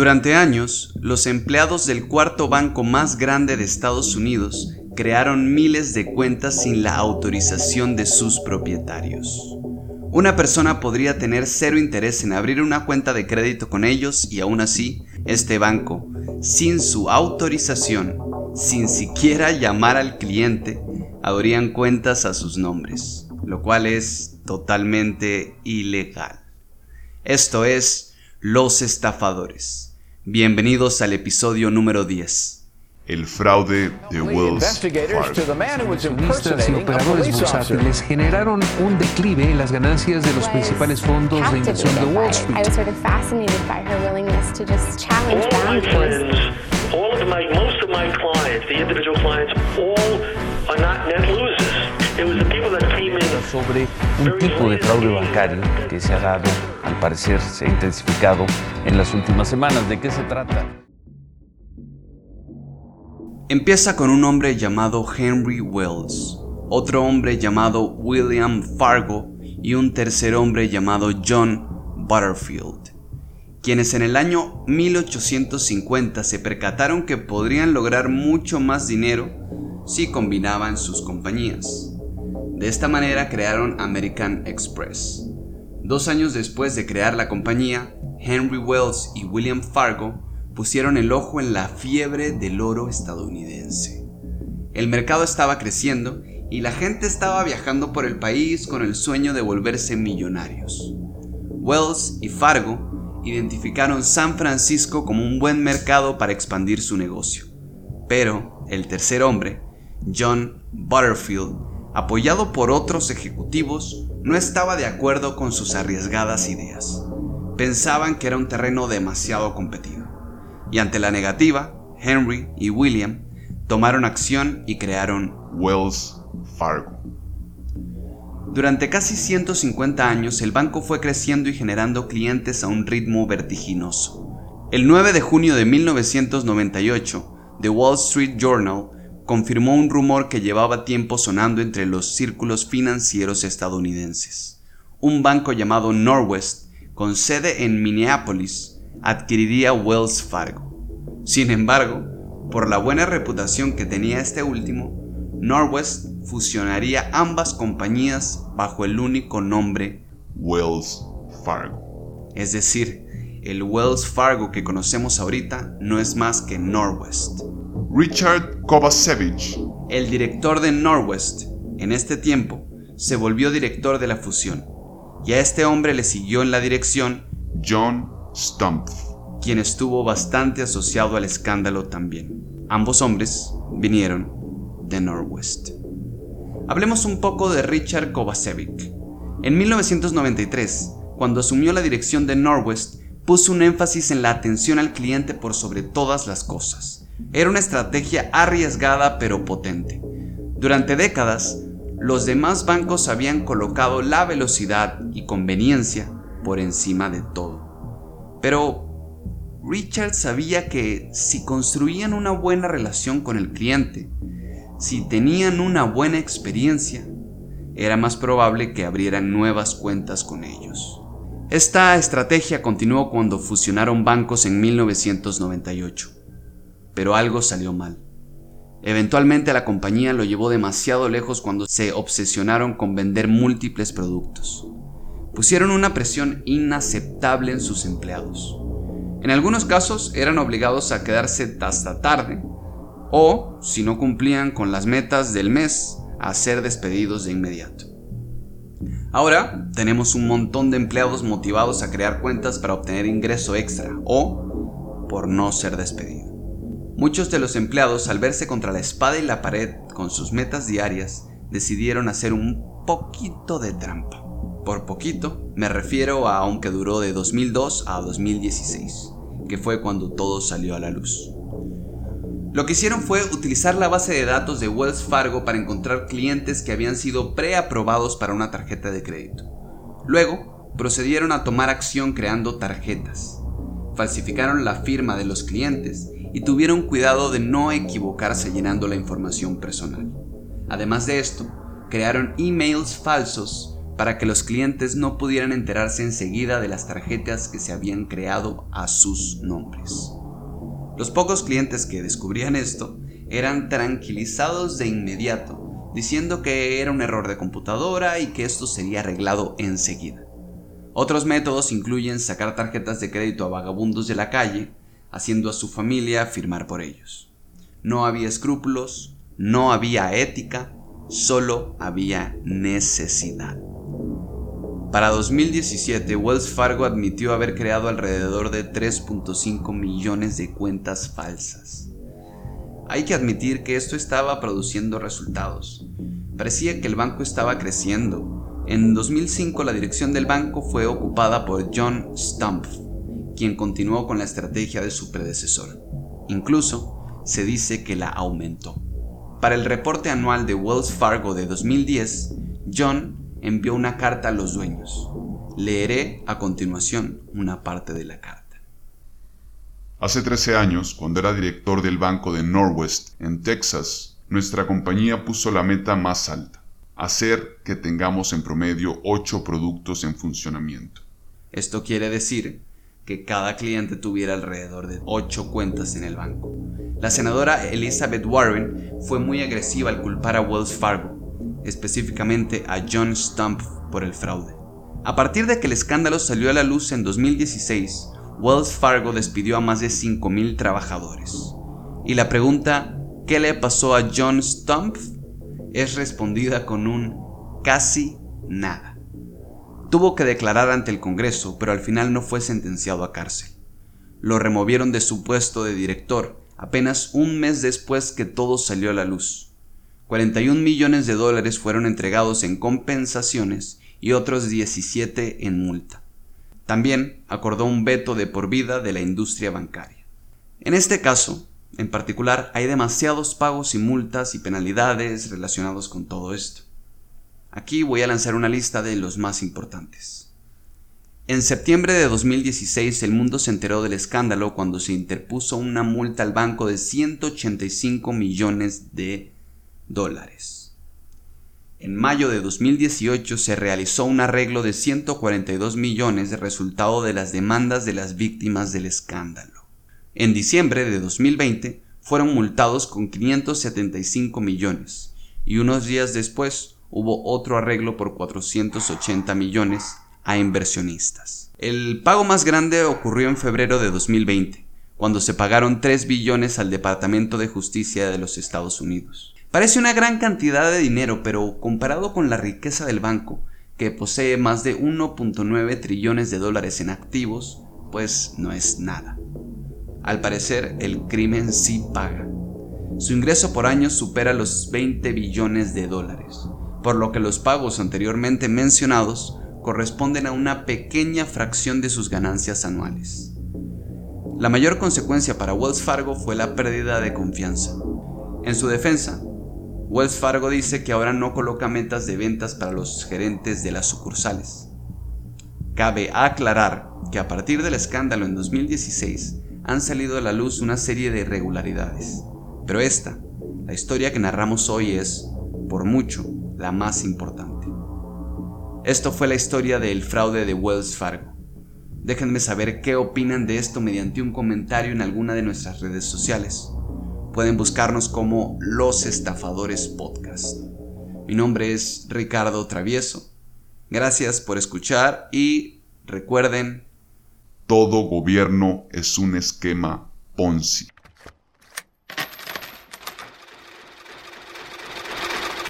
Durante años, los empleados del cuarto banco más grande de Estados Unidos crearon miles de cuentas sin la autorización de sus propietarios. Una persona podría tener cero interés en abrir una cuenta de crédito con ellos y aún así, este banco, sin su autorización, sin siquiera llamar al cliente, abrían cuentas a sus nombres, lo cual es totalmente ilegal. Esto es Los Estafadores. Bienvenidos al episodio número 10 el fraude de Wells Listas y operadores bursátiles generaron un declive en las ganancias de los principales fondos de inversión de Wall Street. All of my, most of my clients, the individual clients, all are not net losers. It was the people that came in. Sobre un tipo de fraude bancario que se ha dado, al parecer se ha intensificado en las últimas semanas. ¿De qué se trata? Empieza con un hombre llamado Henry Wells, otro hombre llamado William Fargo y un tercer hombre llamado John Butterfield, quienes en el año 1850 se percataron que podrían lograr mucho más dinero si combinaban sus compañías. De esta manera crearon American Express. Dos años después de crear la compañía, Henry Wells y William Fargo pusieron el ojo en la fiebre del oro estadounidense. El mercado estaba creciendo y la gente estaba viajando por el país con el sueño de volverse millonarios. Wells y Fargo identificaron San Francisco como un buen mercado para expandir su negocio. Pero el tercer hombre, John Butterfield, apoyado por otros ejecutivos, no estaba de acuerdo con sus arriesgadas ideas. Pensaban que era un terreno demasiado competido y ante la negativa, Henry y William tomaron acción y crearon Wells Fargo. Durante casi 150 años el banco fue creciendo y generando clientes a un ritmo vertiginoso. El 9 de junio de 1998, The Wall Street Journal confirmó un rumor que llevaba tiempo sonando entre los círculos financieros estadounidenses. Un banco llamado Norwest, con sede en Minneapolis, adquiriría Wells Fargo. Sin embargo, por la buena reputación que tenía este último, Norwest fusionaría ambas compañías bajo el único nombre Wells Fargo. Es decir, el Wells Fargo que conocemos ahorita no es más que Norwest. Richard Kovacevic, el director de Norwest, en este tiempo, se volvió director de la fusión, y a este hombre le siguió en la dirección John Stumpf, quien estuvo bastante asociado al escándalo también. Ambos hombres vinieron de Norwest. Hablemos un poco de Richard Kovacevic. En 1993, cuando asumió la dirección de Norwest, puso un énfasis en la atención al cliente por sobre todas las cosas. Era una estrategia arriesgada pero potente. Durante décadas, los demás bancos habían colocado la velocidad y conveniencia por encima de todo. Pero Richard sabía que si construían una buena relación con el cliente, si tenían una buena experiencia, era más probable que abrieran nuevas cuentas con ellos. Esta estrategia continuó cuando fusionaron bancos en 1998, pero algo salió mal. Eventualmente la compañía lo llevó demasiado lejos cuando se obsesionaron con vender múltiples productos pusieron una presión inaceptable en sus empleados. En algunos casos eran obligados a quedarse hasta tarde o, si no cumplían con las metas del mes, a ser despedidos de inmediato. Ahora tenemos un montón de empleados motivados a crear cuentas para obtener ingreso extra o por no ser despedido. Muchos de los empleados al verse contra la espada y la pared con sus metas diarias decidieron hacer un poquito de trampa. Por poquito, me refiero a aunque duró de 2002 a 2016, que fue cuando todo salió a la luz. Lo que hicieron fue utilizar la base de datos de Wells Fargo para encontrar clientes que habían sido preaprobados para una tarjeta de crédito. Luego, procedieron a tomar acción creando tarjetas. Falsificaron la firma de los clientes y tuvieron cuidado de no equivocarse llenando la información personal. Además de esto, crearon emails falsos para que los clientes no pudieran enterarse enseguida de las tarjetas que se habían creado a sus nombres. Los pocos clientes que descubrían esto eran tranquilizados de inmediato, diciendo que era un error de computadora y que esto sería arreglado enseguida. Otros métodos incluyen sacar tarjetas de crédito a vagabundos de la calle, haciendo a su familia firmar por ellos. No había escrúpulos, no había ética, solo había necesidad. Para 2017, Wells Fargo admitió haber creado alrededor de 3.5 millones de cuentas falsas. Hay que admitir que esto estaba produciendo resultados. Parecía que el banco estaba creciendo. En 2005 la dirección del banco fue ocupada por John Stumpf, quien continuó con la estrategia de su predecesor. Incluso se dice que la aumentó. Para el reporte anual de Wells Fargo de 2010, John envió una carta a los dueños. Leeré a continuación una parte de la carta. Hace 13 años, cuando era director del banco de Norwest en Texas, nuestra compañía puso la meta más alta, hacer que tengamos en promedio 8 productos en funcionamiento. Esto quiere decir que cada cliente tuviera alrededor de 8 cuentas en el banco. La senadora Elizabeth Warren fue muy agresiva al culpar a Wells Fargo, específicamente a John Stump por el fraude. A partir de que el escándalo salió a la luz en 2016, Wells Fargo despidió a más de 5.000 trabajadores. Y la pregunta, ¿qué le pasó a John Stumpf? es respondida con un casi nada. Tuvo que declarar ante el Congreso, pero al final no fue sentenciado a cárcel. Lo removieron de su puesto de director apenas un mes después que todo salió a la luz. 41 millones de dólares fueron entregados en compensaciones y otros 17 en multa. También acordó un veto de por vida de la industria bancaria. En este caso, en particular, hay demasiados pagos y multas y penalidades relacionados con todo esto. Aquí voy a lanzar una lista de los más importantes. En septiembre de 2016 el mundo se enteró del escándalo cuando se interpuso una multa al banco de 185 millones de dólares. En mayo de 2018 se realizó un arreglo de 142 millones de resultado de las demandas de las víctimas del escándalo. En diciembre de 2020 fueron multados con 575 millones y unos días después hubo otro arreglo por 480 millones a inversionistas. El pago más grande ocurrió en febrero de 2020, cuando se pagaron 3 billones al Departamento de Justicia de los Estados Unidos. Parece una gran cantidad de dinero, pero comparado con la riqueza del banco, que posee más de 1.9 trillones de dólares en activos, pues no es nada. Al parecer, el crimen sí paga. Su ingreso por año supera los 20 billones de dólares, por lo que los pagos anteriormente mencionados corresponden a una pequeña fracción de sus ganancias anuales. La mayor consecuencia para Wells Fargo fue la pérdida de confianza. En su defensa, Wells Fargo dice que ahora no coloca metas de ventas para los gerentes de las sucursales. Cabe aclarar que a partir del escándalo en 2016 han salido a la luz una serie de irregularidades, pero esta, la historia que narramos hoy es, por mucho, la más importante. Esto fue la historia del fraude de Wells Fargo. Déjenme saber qué opinan de esto mediante un comentario en alguna de nuestras redes sociales Pueden buscarnos como Los Estafadores Podcast. Mi nombre es Ricardo Travieso. Gracias por escuchar y recuerden... Todo gobierno es un esquema Ponzi.